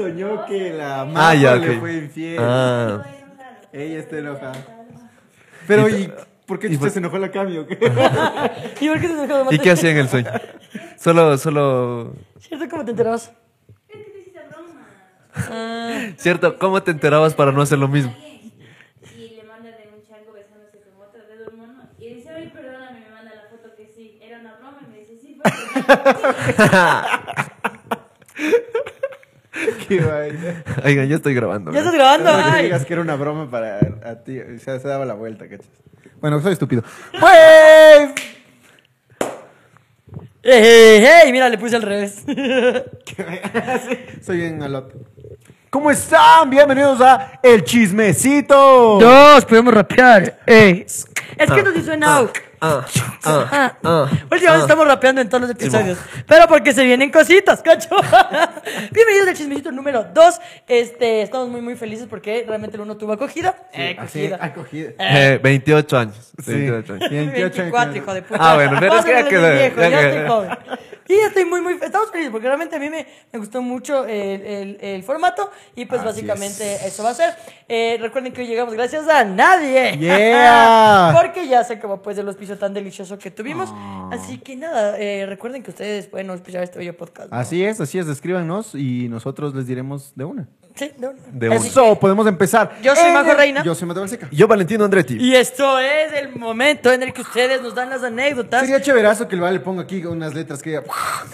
soñó que la mamá Ah, ya, le ok. fue infiel. Ah. Ella está enojada. Pero, Y- ¿y por qué y por- se enojó la cambio? ¿Y por qué te dejó de ¿Y qué hacía en el sueño? Solo, solo... ¿Cierto? ¿Cómo te enterabas? Ah, ¿Cierto? ¿Cómo te enterabas para no hacer lo mismo? Qué vaina. Oigan, ya estoy grabando. ya estás grabando. Que Ay. digas que era una broma para a ti. O sea, se daba la vuelta, ¿cachas? Bueno, soy estúpido. Pues... ¡Ey, ey! Mira, le puse al revés. Soy en alot. ¿Cómo están? Bienvenidos a El Chismecito. Dos, podemos rapear. Ey. Es que nos hizo en out. Ah, ah, Ah. ah, Últimamente ah. estamos rapeando en todos los episodios. Pero porque se vienen cositas, cacho. Bienvenidos al chismecito número 2. Este, estamos muy, muy felices porque realmente el uno tuvo acogida. Eh, Así, acogida. acogida. Eh, 28 años. Sí. 28 años. 28 años. 24, hijo de puta. Ah, bueno, pero es que ya quedó, de viejo, ya estoy joven. Y estoy muy, muy. Estamos felices porque realmente a mí me, me gustó mucho el, el- el formato. Y pues Así básicamente es. eso va a ser. Eh, recuerden que hoy llegamos gracias a nadie. Yeah. porque ya se acabó pues el tan delicioso que tuvimos. Así que nada, eh, recuerden que ustedes pueden auspiciar este bello podcast. ¿no? Así es, así es. Escríbanos y nosotros les diremos de una. Sí, de una. De una. Así Eso, podemos empezar. Yo soy Majo el- Reina. Yo soy Mateo Balseca. Yo, Valentino Andretti. Y esto es el momento en el que ustedes nos dan las anécdotas. Sería chéverazo que el vale ponga aquí unas letras que diga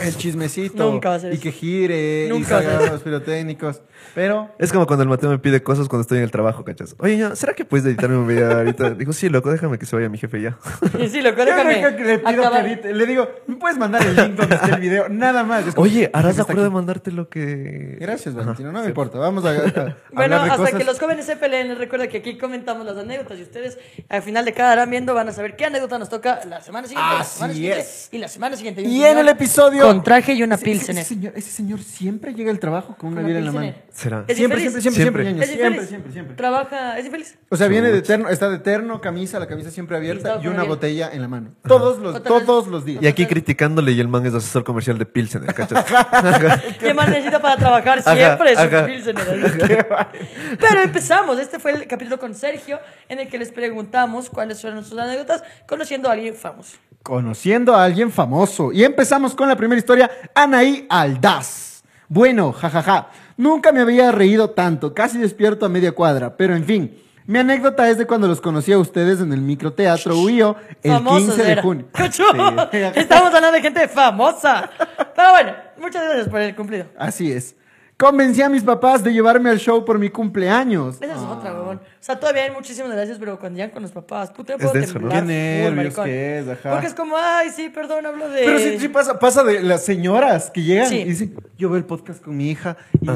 el chismecito. Nunca va a ser Y eso. que gire. Nunca y va a ser salgan eso. los pirotécnicos. Pero. Es como cuando el Mateo me pide cosas cuando estoy en el trabajo, ¿cachas? Oye, ya, ¿será que puedes editarme un video ahorita? Digo, sí, loco, déjame que se vaya mi jefe ya. Sí, sí, loco, Yo déjame. que le pido acabar. que edite. Le digo, ¿me puedes mandar el link donde está el video? Nada más. Es como, Oye, ¿harás está de acuerdo de aquí. mandarte lo que...? Gracias, Valentino. No me importa. Vamos a, a- a Bueno, hablar de hasta cosas. que los jóvenes se peleen, les recuerdo que aquí comentamos las anécdotas y ustedes al final de cada harán viendo van a saber qué anécdota nos toca la semana siguiente, la Así semana siguiente es. y la semana siguiente. Y en el episodio. con traje y una pilsener. Ese, señor, ese señor siempre llega al trabajo con una Una biela en la mano. pilsener. ¿Será? ¿Es Siempre, infeliz? siempre, siempre, siempre, Siempre. ¿Es siempre, siempre, siempre. Trabaja, ¿es infeliz? O sea, viene de terno, está de terno, camisa, la camisa siempre abierta y una botella en la mano. Todos los, todos los días. Y aquí criticándole y el man es asesor comercial de Pilsen, ¿cachas? ¿Qué más necesita para trabajar Ajá, siempre? Su ajá. pilsener. Pero empezamos. Este fue el capítulo con Sergio en el que les preguntamos cuáles fueron sus anécdotas conociendo a alguien famoso. Conociendo a alguien famoso. Y empezamos con la primera historia, Anaí Aldaz. Bueno, jajaja. Nunca me había reído tanto, casi despierto a media cuadra, pero en fin. Mi anécdota es de cuando los conocí a ustedes en el microteatro Huío el Famosos 15 de era. junio. Estamos hablando de gente famosa. Pero bueno, muchas gracias por el cumplido. Así es. Convencí a mis papás de llevarme al show por mi cumpleaños. Esa es otra, huevón. O sea, todavía hay muchísimas gracias, pero cuando llegan con los papás, puta, yo Es puedo denso, ¿no? temblar. Qué nervios que es, ajá. Porque es como, ay, sí, perdón, hablo de... Pero sí, sí pasa, pasa de las señoras que llegan Sí. y dicen, yo veo el podcast con mi hija y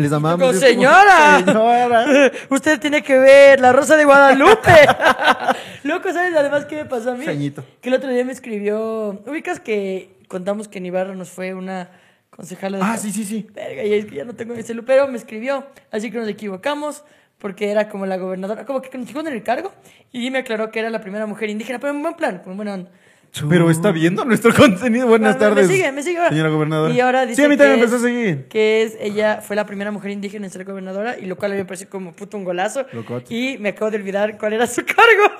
les amamos. Es como, señora. señora. Usted tiene que ver La Rosa de Guadalupe. Loco, ¿sabes? Además, ¿qué me pasó a mí? Sañito. Que el otro día me escribió... Ubicas que contamos que en Ibarra nos fue una concejala de... Ah, sí, sí, sí. Verga, y es que ya no tengo mi celular. Pero me escribió, así que nos equivocamos, porque era como la gobernadora, como que nos en el cargo, y me aclaró que era la primera mujer indígena, pero en buen plan, con buena onda. Pero está viendo nuestro contenido. Buenas Me- me tardes. sigue, me sigue ahora. Señora gobernadora. Y ahora dice Sí, a mí también que me empezó a es- seguir. Que es, ella fue la primera mujer indígena en ser gobernadora, y lo cual a mí me pareció como puto un golazo. Locote. Y me acabo de olvidar cuál era su cargo.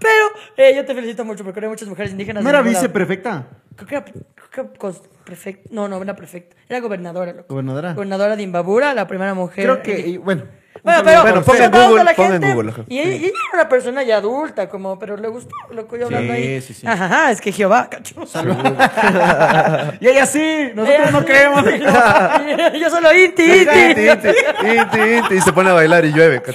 Pero eh, yo te felicito mucho porque hay muchas mujeres indígenas. ¿No era viceprefecta? Creo que era, creo que prefecta. No, no, era prefecta. Era gobernadora, loco. Gobernadora. Gobernadora de Imbabura, la primera mujer. Creo que, indígena. bueno. Bueno, pero Bueno, para ponga en usted. saludos Google, la ponga en gente. Google. Y ella, ella era una persona ya adulta, como, pero le gustó lo que yo hablando Sí, ahí. sí, sí. Ajá, ajá, es que Jehová, cacho. Y ella sí, nosotros Ella no sí. creemos. yo solo inti, inti. Inti, inti, inti, inti, y se pone a bailar y llueve.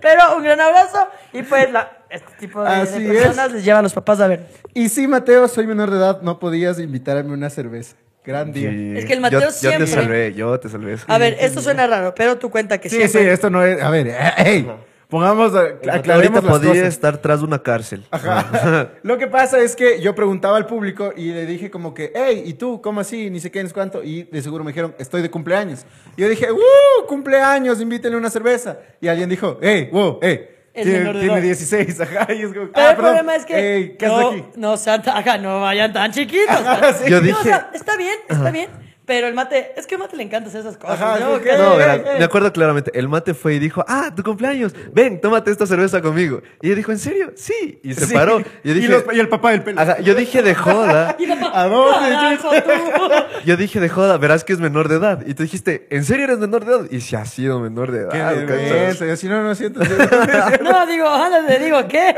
Pero un gran abrazo. Y pues la, este tipo de, de Así personas les llevan a los papás a ver. Y sí, Mateo, soy menor de edad, no podías invitarme una cerveza. Gran día. Sí. Es que el Mateo yo, Yo siempre- te salvé, yo te salvé. A ver, esto suena raro, pero tú cuenta que Sí, sí, siempre... esto no es. A ver, eh, hey, pongamos, a- Ahorita aclaremos las podría cosas. estar tras de una cárcel. Ajá. Lo que pasa es que yo preguntaba al público y le dije como que, hey, ¿y tú? ¿Cómo así? Ni sé qué, ni sé cuánto. Y de seguro me dijeron, estoy de cumpleaños. Y yo dije, ¡uh! Cumpleaños, invítenle una cerveza. Y alguien dijo, hey, wow, hey. Es Tiene, menor de tiene edad. 16, ajá. Y es como, Pero ah, el perdón, problema es que "Ey, ¿qué no, haces aquí? no, sean tan- ajá, no vayan tan chiquitos. Ajá, sí. Yo No, dije- o sea, está bien, está bien. Pero el mate, es que el mate le encanta hacer esas cosas. Ajá, ¿no? sí. No, me acuerdo claramente. El mate fue y dijo, ah, tu cumpleaños, ven, tómate esta cerveza conmigo. Y ella dijo, ¿en serio? Sí. Y se Sí. paró. Y Y los- y el papá del pelo. Ajá, yo dije de joda. y papá, ¿A dónde? Yo dije de joda, verás que es menor de edad. Y tú dijiste, ¿en serio eres menor de edad? Y si ha sido menor de edad. Qué. Yo, Si no, no siento. No, digo, te digo, ¿qué?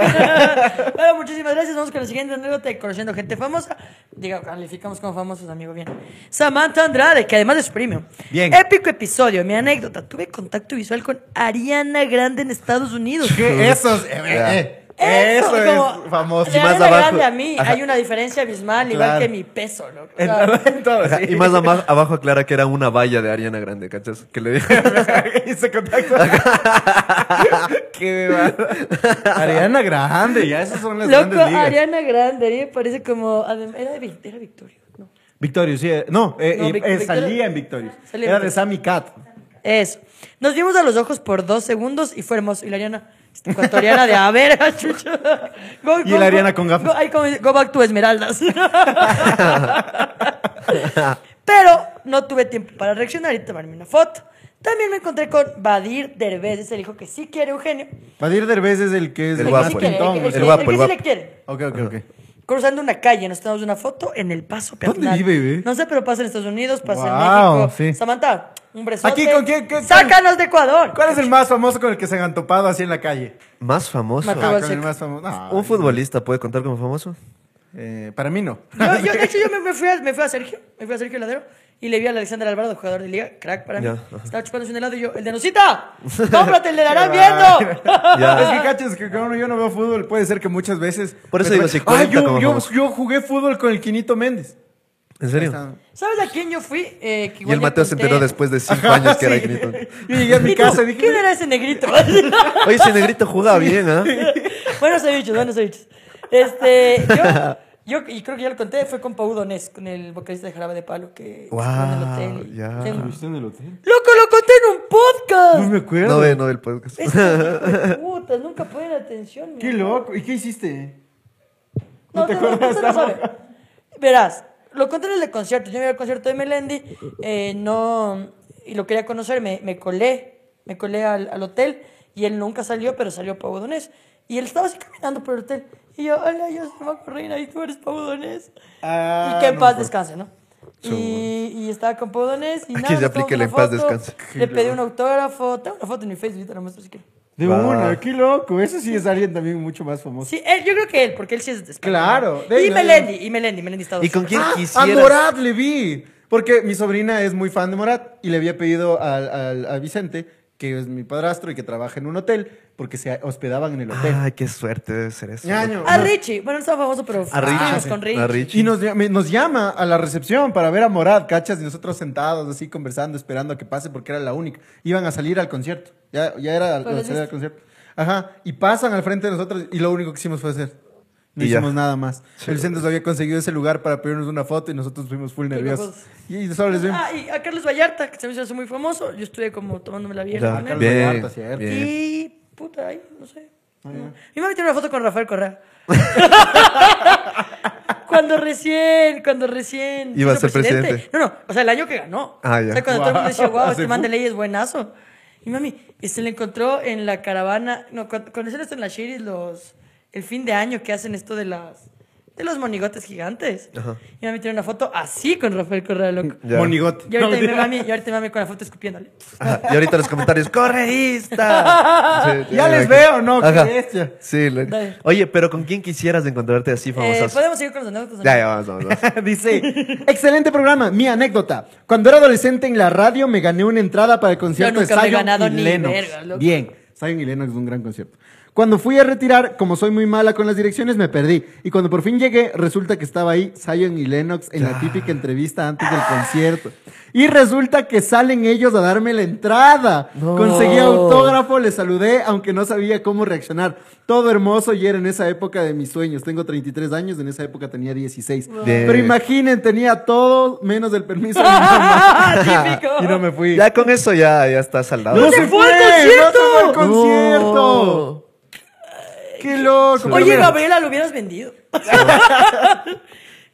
bueno, muchísimas gracias. Vamos con la siguiente anécdota de conociendo gente famosa. Diga, calificamos como famosos, amigo, bien. Samantha Andrade, que además es premio. Bien. Épico episodio, mi anécdota. Tuve contacto visual con Ariana Grande en Estados Unidos. ¿Qué? Esos. eh, eh, eh, Eso como- es famoso. Y más abajo- Grande a mí Ajá. hay una diferencia abismal, igual que mi peso. En, Claro. en todo, sí. Y más ama- abajo aclara que era una valla de Ariana Grande, ¿cachas? Que le dije. y se contacta. Qué. Ariana Grande, ya esas son las Loco, grandes ligas. Ariana Grande, a mí me parece como. Era, de era Victorio, ¿no? Victorio, sí. eh, No, eh, No, Vic- eh, salía en Victorio. Salía en Era de. Sammy Cat. Eso. Nos vimos a los ojos por dos segundos y fue hermoso. Y la Ariana, ecuatoriana de a ver, chucho. Go- Y go- la Ariana con gafas. Go, ay, como dice, go back to Esmeraldas. Pero no tuve tiempo para reaccionar y tomarme una foto. También me encontré con Badir Derbez, es el hijo que sí quiere Eugenio. Vadir Derbez es el que es El el guapo, sí quiere, el, el guapo, el que sí le quiere. Ok, ok, ok. Cruzando una calle, nos tomamos una foto en el paso ¿Dónde peatonal. vive, ve? No sé, pero pasa en Estados Unidos, pasa en Wow, México. sí. Samantha, un besote. Aquí, ¿con quién- qué- ¡Sácanos de Ecuador! ¿Cuál es el más famoso con el que se han antopado así en la calle? Más famoso. Ah, Igual con el seco. más famoso. No, ¿Un futbolista puede contar como famoso? eh, para mí no. Yo, yo, de hecho, yo me, me fui a, me fui a Sergio, me fui a Sergio Ladero y le vi al Alexander Alvarado, jugador de liga, crack para mí. Ya. Estaba chupándose un helado y yo, el de Nusita, cómprate, el de Larán Qué viendo. Ya. Es que cachas que como yo no veo fútbol, puede ser que muchas veces. Por eso digo, si Ah, yo, como yo, yo jugué fútbol con el Quinito Méndez. ¿En serio? ¿Sabes a quién yo fui? Eh, que Y el Mateo se enteró después de cinco Ajá, años que era. Igniton. Yo llegué a mi casa y dije, ¿Quién era ese negrito? Oye, ese negrito jugaba bien, ¿ah? buenos ceviches, buenos ceviches. Este, yo, yo, y creo que ya lo conté, fue con Pau Donés, con el vocalista de Jarabe de Palo, que estuvo en el Wow, hotel. ya. tengo- ¿Viste en el hotel? ¡Loco, lo conté en un podcast! No me acuerdo. No ve, no ve el podcast. Estos putas nunca ponen atención. Qué mira. loco. ¿Y qué hiciste? No, te no, no, acuerdas, usted no no? sabe. Verás, lo conté en el de concierto. Yo me iba al concierto de Melendi, eh, no, y lo quería conocer, me, me colé, me colé al, al hotel, y él nunca salió, pero salió Pau Donés. Y él estaba así caminando por el hotel. Y yo, hola, yo soy Marco Reina, y tú eres Pau Donés. Ah, y que en no, paz pues. descanse, ¿no? Y, y estaba con Pau Donés, y Aquí nada, se aplica el en paz descanse. Le pedí un autógrafo, tengo una foto en mi Facebook, te la muestro si quieres. De Va. una, qué loco. Ese sí es alguien también mucho más famoso. Sí, él, yo creo que él, porque él sí es de España. Claro, de- Y Melendi, y Melendi, Melendi está ¿Y con quién Ah, a quisieras? Morat le vi. Porque mi sobrina es muy fan de Morat y le había pedido al, al- a Vicente, que es mi padrastro y que trabaja en un hotel, porque se hospedaban en el hotel. Ay, qué suerte debe ser eso. Ñaño. A Richie, bueno, no estaba famoso, pero A Richie. sí. con Richie. A Richie. Y nos, llama- nos llama a la recepción para ver a Morat, cachas, y nosotros sentados así conversando, esperando a que pase porque era la única. Iban a salir al concierto. Ya, ya era la salida al listo. concierto. Ajá. Y pasan al frente de nosotros y lo único que hicimos fue hacer. No Y ya. hicimos nada más. El centro se había conseguido ese lugar para pedirnos una foto y nosotros fuimos full nerviosos. Y solo les vimos. Ah, y a Carlos Vallarta, que se me hizo muy famoso. Yo estuve como tomándome la vieja. Carlos bien, Vallarta, cierto. bien. Y puta, ahí, no sé. Mi mamá tiene una foto con Rafael Correa. cuando recién, cuando recién. Iba a ser presidente. No, no, o sea, el año que ganó. Ah, ya. O sea, cuando todo el mundo decía, wow, Wow, este se man de ley es buenazo. Y mami, y se le encontró en la caravana. No, cuando, cuando esto en la Shiris, los. El fin de año que hacen esto de las. De los monigotes gigantes. Ajá. Y mami tiene una foto así con Rafael Correa, loco. Ya. Monigote. Y ahorita No, mi mentira. mami, y ahorita mi mami con la foto escupiéndole. Ajá, Y ahorita los comentarios, ¡correísta! Sí, Ya les me veo, ¿no? Qué Ajá. Sí, lo-. Oye, pero ¿con quién quisieras encontrarte así Eh, famosazo? Podemos seguir con los anécdotas. Ya, ya, vamos, vamos. vamos. Dice, excelente programa, mi anécdota. Cuando era adolescente en la radio me gané una entrada para el concierto nunca de me he Zion ganado y ni Lennox. verga, loco. Bien, Zion y Lennox es un gran concierto. Cuando fui a retirar, como soy muy mala con las direcciones, me perdí. Y cuando por fin llegué, resulta que estaba ahí Zion y Lennox en la típica entrevista antes del concierto. Y resulta que salen ellos a darme la entrada. No. Conseguí autógrafo, les saludé, aunque no sabía cómo reaccionar. Todo hermoso y era en esa época de mis sueños. Tengo 33 años, en esa época tenía 16. Bien. Pero imaginen, tenía todo menos el permiso de mi mamá. Típico. y no me fui. Ya con eso ya, ya está saldado. ¡No se fue al concierto! ¡No se fue al concierto! ¡Qué loco! Pero Oye, mira, Gabriela, lo hubieras vendido.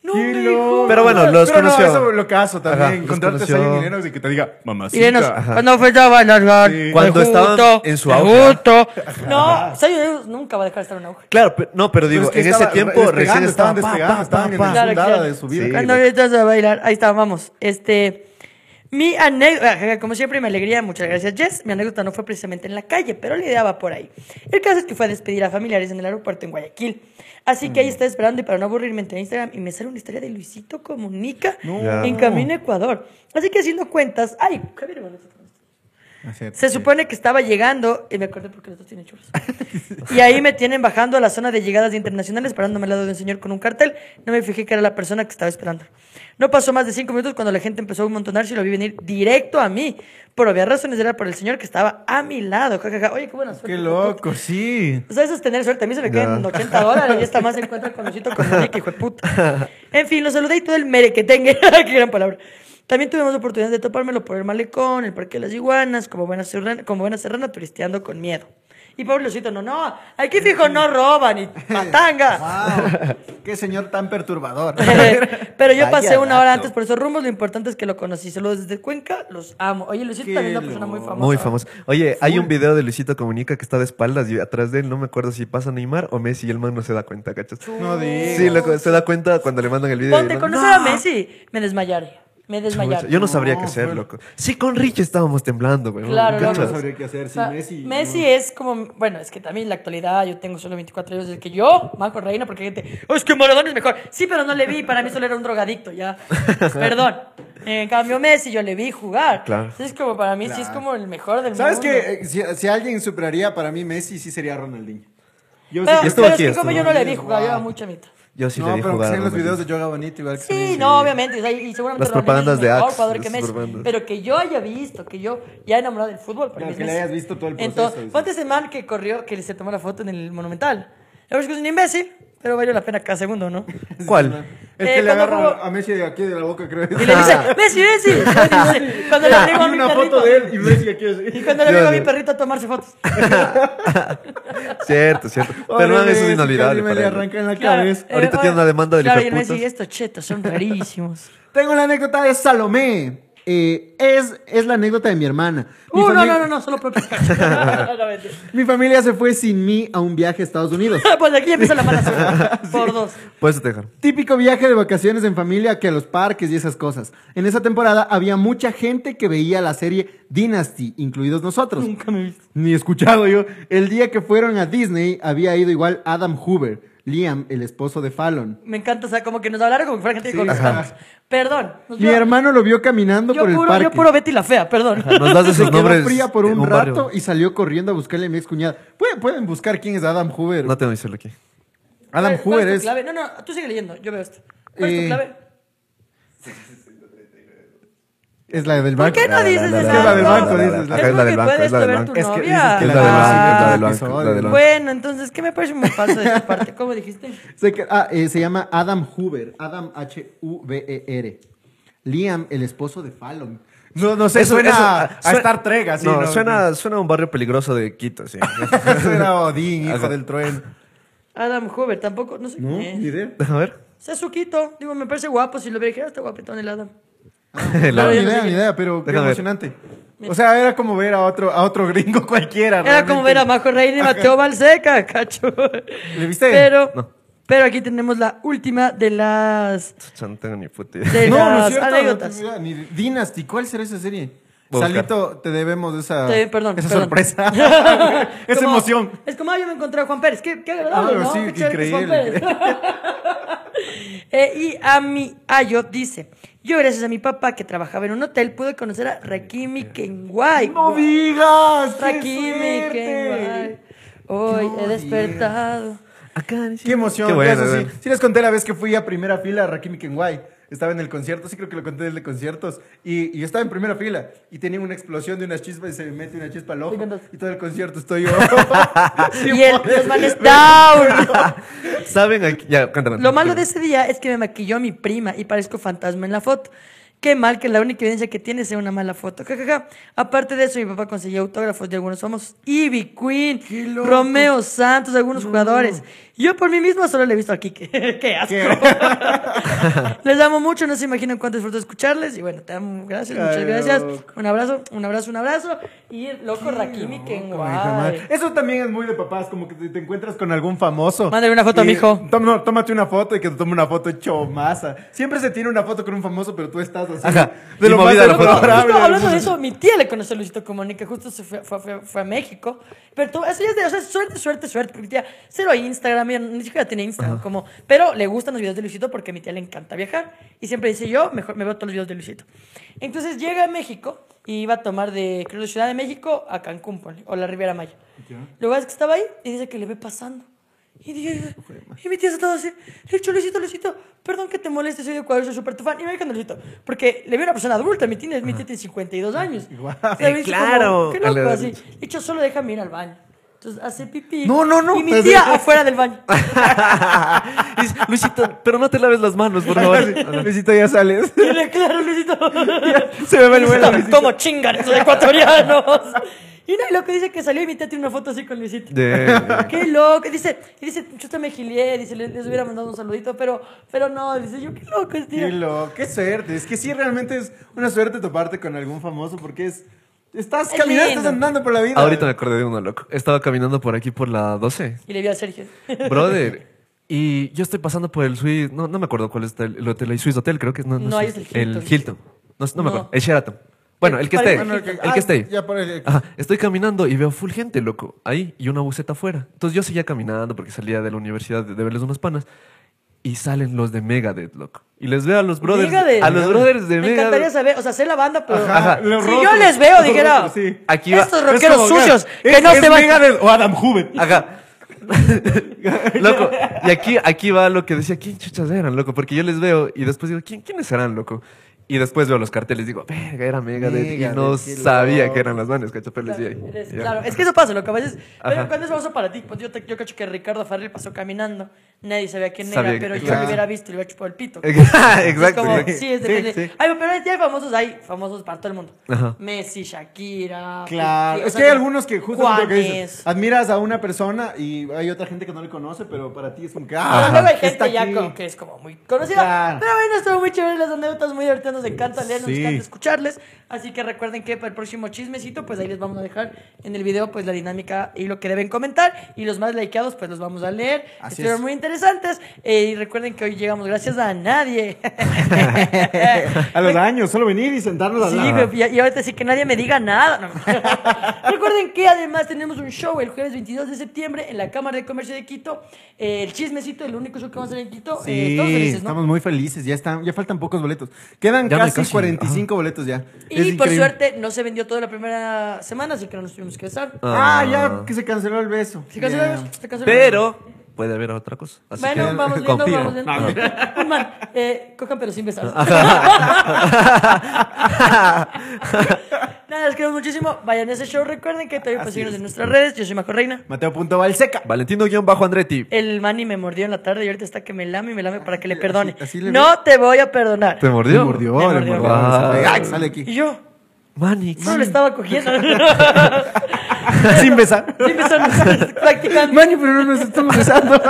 No Qué loco. Pero bueno, los Pero no, conoció. eso lo caso también. Ajá, los encontrarte conoció. a alguien mineros y que te diga, mamacita. Irenos, Ajá. cuando fue a bailar, Sí. Cuando estaban en su auge. auge. No, Sayo Deus nunca va a dejar de estar en auge. Claro, pero- no, pero digo, Pero es que en estaba ese tiempo despegando, recién estaban estaba pa, despegando, pa, estaban pa, en pa. el Claro, fundada claro. de su vida. Sí. Cuando estás a bailar, ahí está, vamos. Este, mi anécdota, como siempre, me alegría, muchas gracias, Jess. Mi anécdota no fue precisamente en la calle, pero la idea va por ahí. El caso es que fue a despedir a familiares en el aeropuerto en Guayaquil. Así que ahí estaba esperando y para no aburrirme entré a Instagram y me sale una historia de Luisito Comunica en camino a Ecuador. Así que haciendo cuentas, ay, Javier, bueno, Se supone que estaba llegando, y me acordé porque los dos tienen chulos. y ahí me tienen bajando a la zona de llegadas internacionales, parándome al lado de un señor con un cartel. No me fijé que era la persona que estaba esperando. No pasó más de cinco minutos cuando la gente empezó a amontonarse y lo vi venir directo a mí. Por obvias razones era por el señor que estaba a mi lado. Ja, ja, ja. Oye, qué buena suerte. Qué loco, sí. O sea, eso es tener suerte. A mí se me quedan Ya. 80 dólares y esta más se encuentra con Luisito Comunica, hijo de puta. En fin, lo saludé y todo el mere que tenga. Qué gran palabra. También tuvimos la oportunidad de topármelo por el malecón, el parque de las iguanas, como buena serrana, como buena serrana turisteando con miedo. Y pobre Luisito, no, no, aquí fijo no roban y matanga. Wow. Qué señor tan perturbador. Pero yo Vaya pasé una hora dato. antes por esos rumbos, lo importante es que lo conocí. Saludos desde Cuenca, los amo. Oye, Luisito Qué también es una persona muy famosa. Muy famoso. Oye, hay un video de Luisito Comunica que está de espaldas y atrás de él no me acuerdo si pasa Neymar o Messi y el man no se da cuenta, ¿cachas? No digas. Sí, loco, se da cuenta cuando le mandan el video. Ponte conocer a Messi, me desmayaré. Me "Chucha, desmayaré. Yo no sabría No, qué hacer, loco. Sí, con Rich estábamos temblando, güey. Claro, Yo loco. no sabría qué hacer. Sí, O sea, Messi. Messi no. es como, bueno, es que también en la actualidad yo tengo solo 24 años, es que yo, Marco Reina, porque hay gente, "Oh, es que Maradona es mejor. Sí, pero no le vi, para mí solo era un drogadicto, ya. Perdón. En cambio, Messi yo le vi jugar. Claro. Entonces, como para mí sí es como el mejor del ¿Sabes mundo. qué? Eh, Si, si alguien superaría para mí Messi, sí sería Ronaldinho. Yo Pero, sí estuvo pero aquí, es que como yo no le vi jugar, yo era muy chamita. Yo sí no, le vi pero que jugar. sean los videos de Yoga Bonito igual que Sí, no, obviamente. o sea, y seguramente Las propagandas de Axe, jugador que Messi. Pero que yo haya visto, que yo ya enamorado del fútbol. Para es que le hayas visto todo el proceso, Entonces, ponte ese man que corrió, que se tomó la foto en el Monumental. La verdad es que es un imbécil, pero valió la pena cada segundo, ¿no? ¿Cuál? El Eh, que le cuando agarra jugó- a Messi de aquí de la boca, creo. Y le dice, Messi, Messi. Cuando le digo a Y mi una perrito. foto de él y Messi aquí así. Y cuando le digo a mi perrito a tomarse fotos. Cierto, cierto. Pero eso es inolvidable. me para le arranca en la Claro, cabeza. eh, Ahorita tiene una demanda del Claro, y de Messi, estos chetos son rarísimos. Tengo la anécdota de Salomé. Eh, es, es la anécdota de mi hermana. Mi, Uh, no, no, no, no, solo mentira. mi familia se fue sin mí a un viaje a Estados Unidos. Pues aquí empieza la mala suerte. Por dos. Puedes dejar. Típico viaje de vacaciones en familia que a los parques y esas cosas. En esa temporada había mucha gente que veía la serie Dynasty, incluidos nosotros. Nunca me he visto. Ni escuchado yo. El día que fueron a Disney había ido igual Adam Hoover, Liam, el esposo de Fallon. Me encanta, o sea, como que nos hablaron como que fuera gente que Sí, conozcamos. ajá. Perdón. nos Mi vio- hermano lo vio caminando yo por el puro, parque. Yo puro Betty la fea, perdón. Nos das Se esos quedó nombres. fría por un barrio. rato y salió corriendo a buscarle a mi ex cuñada. ¿Pueden, pueden buscar quién es Adam Hoover. No tengo que decirlo aquí. Adam ¿Cuál- cuál Hoover tu es. clave? No, no, tú sigue leyendo, yo veo esto. ¿Cuál es tu Eh, clave? Es la del ¿Por banco. qué no dices esa? la- del banco, dices, Es la del banco, puedes es la del ver banco. tu Es que la del banco, es la Ah, del banco. Bueno, entonces, ¿qué me parece muy falso de tu parte? ¿Cómo dijiste? Se, que- ah, eh, se llama Adam Hoover. Adam H-U-V-E-R. Liam, el esposo de Fallon. No, no sé, Eso- suena eso- a, a suena- Star Trek, así. no, suena, suena a un barrio peligroso de Quito, sí. suena a Odín, hijo del trueno. Adam Hoover, tampoco, no sé ¿No? quién Ni es. idea. Déjame ver. Sasuquito, digo, me parece guapo. Si lo hubiera dijera, está guapetón el Adam. No, no sé idea, ni idea, pero qué Déjame ver. emocionante. O sea, era como ver a otro, a otro gringo cualquiera. Era como ver a Majo Reina y Mateo Balseca, cacho. ¿Le viste? Pero, No. pero aquí tenemos la última de las, No tengo ni puta idea. de No, no es cierto. no anécdotas. idea, ni Dynasty, ¿cuál será esa serie? Salito, te debemos esa, Sí, perdón, esa perdón. sorpresa. esa Como- emoción. Es como, ah, yo me encontré a Juan Pérez. Qué, qué agradable, Ah, ¿no? sí, Qué increíble. Pérez. Eh, y a mi Ayo dice, yo gracias a mi papá que trabajaba en un hotel pude conocer a Rakimi Kenway. ¡No digas! ¡Qué Rakimi! Kenway. Hoy he despertado. ¡Qué emoción! Qué bueno, Eso sí. bueno. Sí les conté la vez que fui a primera fila a Rakimi Kenway. Estaba en el concierto, sí creo que lo conté desde conciertos. Y, y yo estaba en primera fila y tenía una explosión de unas chispas y se me mete una chispa al ojo. Y todo el concierto estoy yo. y el, los manes down. ¿Saben? Aquí? Ya, cántame. Lo malo de ese día es que me maquilló mi prima y parezco fantasma en la foto. Qué mal que la única evidencia que tiene sea una mala foto. Ja, ja, ja. Aparte de eso, mi papá consiguió autógrafos de algunos famosos. Ivy Queen. Romeo Santos, algunos jugadores. Yo por mí mismo solo le he visto aquí. Qué asco. Les amo mucho, no se imaginan cuánto disfruto escucharles. Y bueno, te amo, gracias, muchas Ay, gracias. loco. Un abrazo, un abrazo, un abrazo. Y el loco Rakimi, madre. guay. Eso también es muy de papás, como que te, encuentras con algún famoso. Mándale una foto a Y, mi hijo. tom- no, tómate una foto y que te tome una foto hecho masa. Siempre se tiene una foto con un famoso, pero tú estás así. Ajá. De Y lo más Justo del hablando de eso, mi tía le conoce a Luisito Comunica, justo se fue, fue, fue- fue a México. Pero tú, eso ya es de, o sea, suerte, suerte, suerte, porque mi tía cero hay Instagram, ella ni siquiera tiene Instagram, como, pero le gustan los videos de Luisito porque a mi tía le encanta viajar. Y siempre dice, yo mejor me veo todos los videos de Luisito. Entonces llega a México y iba a tomar de, creo, de Ciudad de México a Cancún, ponle, o la Riviera Maya. Luego es que estaba ahí y dice que le ve pasando. Y, dije, y mi tía se estaba así. Le dicho, Luisito, Luisito, perdón que te moleste, soy de Ecuador, soy súper tu fan. Y me dijo, Luisito, porque le vi a una persona adulta, mi tía, mi tía tiene 52 años. Me dice claro. como, Qué loco, así. Le dicho, solo déjame ir al baño. Entonces hace pipí. No, no, no. Y mi tía afuera del baño. Dice, Luisito, pero no te laves las manos, por favor. Luisito, ya sales. Y le claro, Luisito. Se me va el vuelo. ¿Cómo chingan esos ecuatorianos? Y no, y lo que dice que salió y mi tía tiene una foto así con Luisito. De- Qué loco. Y Dice, y dice, yo me gilié, dice, les, les hubiera mandado un saludito, pero, pero no, dice yo, qué loco es, tío. Qué loco, qué suerte. Es que sí, realmente es una suerte toparte con algún famoso porque es. Estás Es caminando, lindo. estás andando por la vida. Ahorita me acordé de uno, loco. Estaba caminando por aquí por la 12. Y le vi a Sergio. Brother. Y yo estoy pasando por el Swiss. No, no me acuerdo cuál es el, el hotel. El Swiss Hotel, creo que es. No, No, ahí es el Hilton. El Hilton. No, no me No. acuerdo. El Sheraton. Bueno, el que esté. el Hilton. El que esté. Ya el. Ajá, estoy caminando y veo full gente, loco, ahí, y una buceta afuera. Entonces yo seguía caminando porque salía de la universidad de, de verles unos panas. Y salen los de Megadeth, loco. Y les veo a los brothers. Megadeth. A los brothers de Me encantaría Megadeth. saber, o sea, sé la banda, pero. Ajá, los si yo les veo, dijera. sí. Aquí va. Estos Es rockeros como, sucios, es- que no es se van. Megadeth o Adam Huben. Ajá. loco, y aquí, aquí va lo que decía, ¿quién chuchas eran, loco? Porque yo les veo y después digo, ¿quién, ¿quiénes serán, loco? Y después veo los carteles y digo, verga, era Megadeth. y Megadeth, no qué sabía loco. que eran las manos, cacho, pero Ya. Claro, es que eso pasa, lo que a veces. Ajá. Cuando es famoso para ti, pues yo, te, yo cacho que Ricardo Farrell pasó caminando, nadie sabía quién Sabía era, pero yo lo hubiera visto y le hubiera chupado el pito. exacto, Es como, sí, es Sí, depende. sí. Ay, pero ya hay famosos, hay famosos para todo el mundo. Ajá. Messi, Shakira. Claro, o es sea, que hay algunos que justo lo que dices, Juanes. admiras a una persona y hay otra gente que no le conoce, pero para ti es como que ah, luego hay está gente ya como que es como muy conocida. Claro. Pero bueno, estuvo muy chévere las anécdotas, muy divertidas, nos encanta leer, nos Sí. encanta escucharles. Así que recuerden que para el próximo chismecito, pues ahí les vamos a dejar en el video pues la dinámica y lo que deben comentar. Y los más likeados, pues los vamos a leer. Así Estuvieron es. muy interesantes. Eh, y recuerden que hoy llegamos gracias a nadie. a los años, solo venir y sentarnos a Sí, y, y ahorita sí que nadie me diga nada. No. Recuerden que además tenemos un show el jueves 22 de septiembre en la Cámara de Comercio de Quito. Eh, el chismecito, el único show que vamos a hacer en Quito. Eh, Sí, todos felices, ¿no? estamos muy felices, ya están, ya faltan pocos boletos. Quedan Ya casi, casi, 45 boletos ya. Y Es por increíble. suerte no se vendió toda la primera semana, así que no nos tuvimos que besar. Ah, ya que se canceló el beso. Se canceló, Ya. se canceló. Pero puede haber otra cosa. Así Bueno, que vamos viendo, confío. vamos viendo. Un man, eh, cojan pero sin besar. Nada, les queremos muchísimo. Vayan a ese show. Recuerden que todavía pueden seguirnos en nuestras redes. Yo soy Majo Reina. Mateo.valseca. Valentino-Andretti. El mani me mordió en la tarde y ahorita está que me lame y me lame para que le perdone. así le no te voy a perdonar. ¿Te mordió? Le mordió, Me le mordió. mordió. Wow. Ay, sale Y aquí. yo Manix. solo le estaba cogiendo. Sin besar. Me están practicando. Mani, pero no nos estamos besando.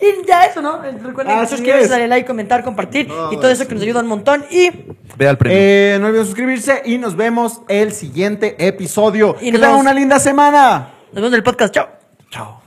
Y ya eso, ¿no? Recuerden Así que suscribirse, es. darle like, comentar, compartir y todo eso que nos ayuda un montón. Y Ve al premio. Eh, no olviden suscribirse y nos vemos el siguiente episodio. Y que nos tengan una linda semana. nos vemos en el podcast. Chao. Chao.